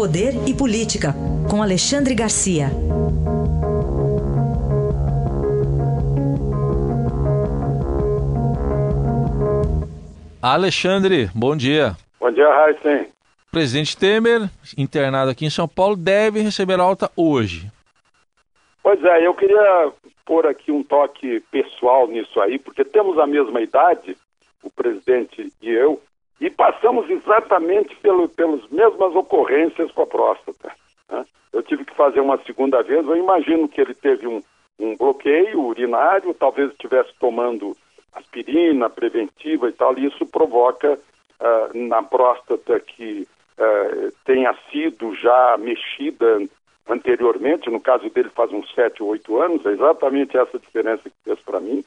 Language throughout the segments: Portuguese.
Poder e Política, com Alexandre Garcia. Alexandre, bom dia. Bom dia, Raíssen. Presidente Temer, internado aqui em São Paulo, deve receber alta hoje. Pois é, eu queria pôr aqui um toque pessoal nisso aí, porque temos a mesma idade, o presidente e eu, e passamos exatamente pelo, pelas mesmas ocorrências com a próstata. Né? Eu tive que fazer uma segunda vez, eu imagino que ele teve um, um bloqueio urinário, talvez estivesse tomando aspirina preventiva e tal, e isso provoca uh, na próstata que uh, tenha sido já mexida anteriormente, no caso dele faz uns 7 ou 8 anos, é exatamente essa diferença que fez para mim.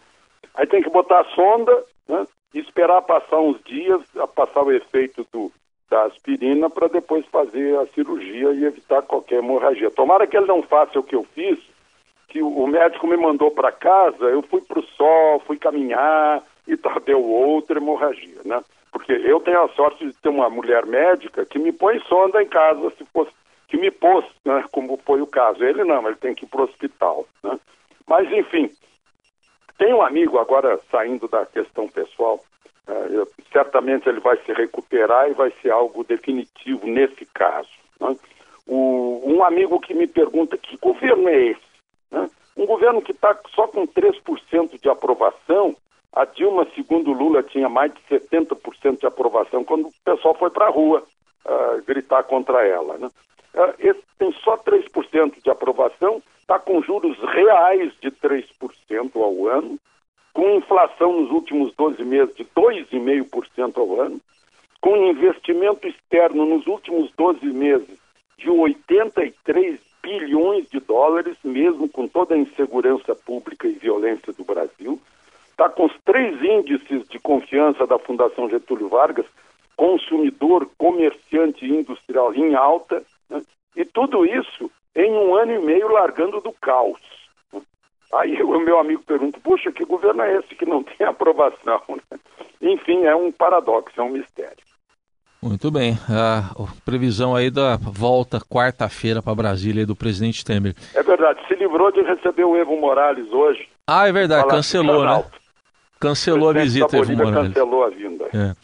Aí tem que botar a sonda né, esperar passar uns dias, passar o efeito do, da aspirina para depois fazer a cirurgia e evitar qualquer hemorragia. Tomara que ele não faça o que eu fiz, que o, médico me mandou para casa, eu fui para o sol, fui caminhar e tal, deu outra hemorragia, né? Porque eu tenho a sorte de ter uma mulher médica que me põe sonda em casa se fosse que me pôs, né, como foi o caso. Ele não, ele tem que ir para o hospital. Né? Mas, enfim, tem um amigo agora saindo da questão pessoal, uh, certamente ele vai se recuperar e vai ser algo definitivo nesse caso. Né? O, um amigo que me pergunta que governo é esse? Né? Um governo que está só com 3% de aprovação. A Dilma, segundo Lula, tinha mais de 70% de aprovação quando o pessoal foi para a rua uh, gritar contra ela. Né? Uh, esse tem só 3% de aprovação, está com juros reais de 3% ao ano, com inflação nos últimos 12 meses de 2,5% ao ano, com investimento externo nos últimos 12 meses de 83 bilhões de dólares, mesmo com toda a insegurança pública e violência do Brasil. Está com os três índices de confiança da Fundação Getúlio Vargas, consumidor, comerciante e industrial em alta, e tudo isso em um ano e meio largando do caos. Aí o meu amigo pergunta, puxa, que governo é esse que não tem aprovação? Enfim, é um paradoxo, é um mistério. Muito bem. A previsão aí da volta quarta-feira para Brasília do presidente Temer. É verdade, se livrou de receber o Evo Morales hoje. Ah, é verdade, cancelou, né? Cancelou a visita Evo Morales. Cancelou a vinda. É.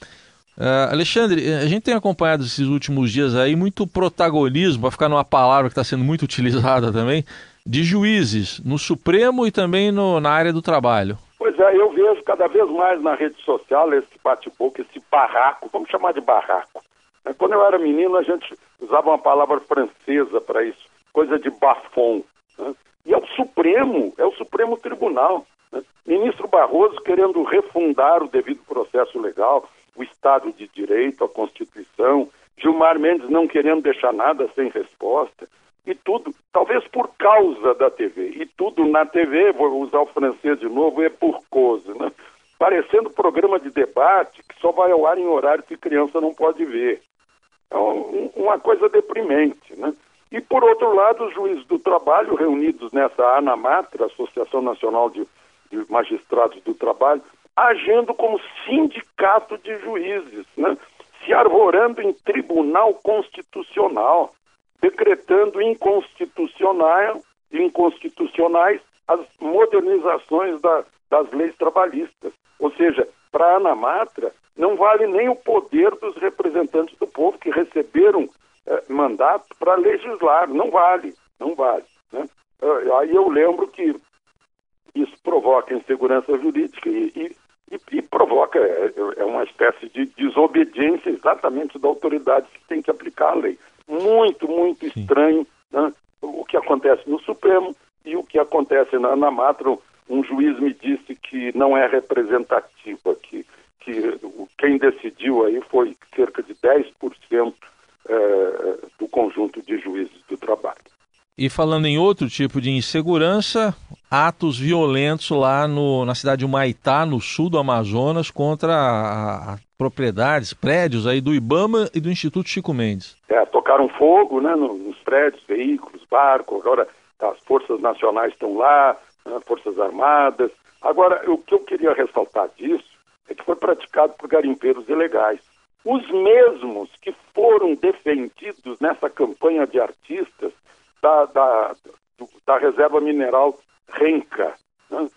Uh, Alexandre, a gente tem acompanhado esses últimos dias aí muito protagonismo, para ficar numa palavra que está sendo muito utilizada também, de juízes no Supremo e também no, na área do trabalho. Pois é, eu vejo cada vez mais na rede social esse bate-boca, esse barraco, vamos chamar de barraco. É, quando eu era menino, a gente usava uma palavra francesa para isso, coisa de bafon. Né? E é o Supremo, é o Supremo Tribunal. Né? Ministro Barroso querendo refundar o devido processo legal, o Estado de Direito, a Constituição, Gilmar Mendes não querendo deixar nada sem resposta, e tudo, talvez por causa da TV, e tudo na TV, vou usar o francês de novo, é por causa, né? Parecendo programa de debate que só vai ao ar em horário que criança não pode ver. É uma coisa deprimente, né? E, por outro lado, os juízes do trabalho, reunidos nessa ANAMATRA, Associação Nacional de, de Magistrados do Trabalho, agindo como sindicato de juízes, né? se arvorando em tribunal constitucional, decretando inconstitucional, inconstitucionais as modernizações da, das leis trabalhistas. Ou seja, para a Anamatra, não vale nem o poder dos representantes do povo que receberam eh, mandato para legislar. Não vale, não vale. Né? Eh, aí eu lembro que isso provoca insegurança jurídica e, e e, e provoca, é, é, uma espécie de desobediência exatamente da autoridade que tem que aplicar a lei. Muito, muito Sim. estranho né, o que acontece no Supremo e o que acontece na, na Matra. Um juiz me disse que não é representativo aqui, que quem decidiu aí foi cerca de 10% é, do conjunto de juízes do trabalho. E falando em outro tipo de insegurança, atos violentos lá no, na cidade de Humaitá, no sul do Amazonas, contra a, a propriedades, prédios aí do Ibama e do Instituto Chico Mendes. É, tocaram fogo né, nos prédios, veículos, barcos, agora as forças nacionais estão lá, né, forças armadas. Agora, o que eu queria ressaltar disso é que foi praticado por garimpeiros ilegais. Os mesmos que foram defendidos nessa campanha de artistas da, da, da reserva mineral Renca. Né?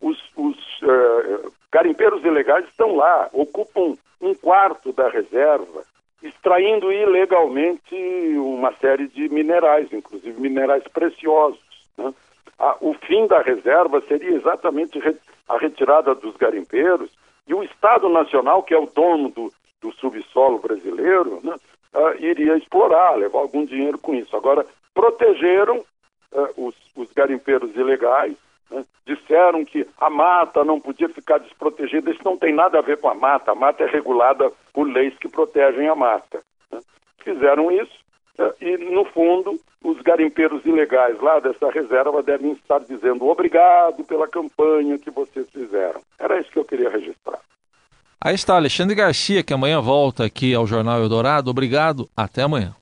Os, os uh, garimpeiros ilegais estão lá, ocupam um quarto da reserva, extraindo ilegalmente uma série de minerais, inclusive minerais preciosos. Né? o fim da reserva seria exatamente a retirada dos garimpeiros e o Estado Nacional, que é o dono do, do subsolo brasileiro, né, uh, iria explorar, levar algum dinheiro com isso. Agora, protegeram uh, os, os, garimpeiros ilegais, né, disseram que a mata não podia ficar desprotegida. Isso não tem nada a ver com a mata. A mata é regulada por leis que protegem a mata. Né. Fizeram isso uh, e, no fundo, os garimpeiros ilegais lá dessa reserva devem estar dizendo obrigado pela campanha que vocês fizeram. Era isso que eu queria registrar. Aí está Alexandre Garcia, que amanhã volta aqui ao Jornal Eldorado. Obrigado. Até amanhã.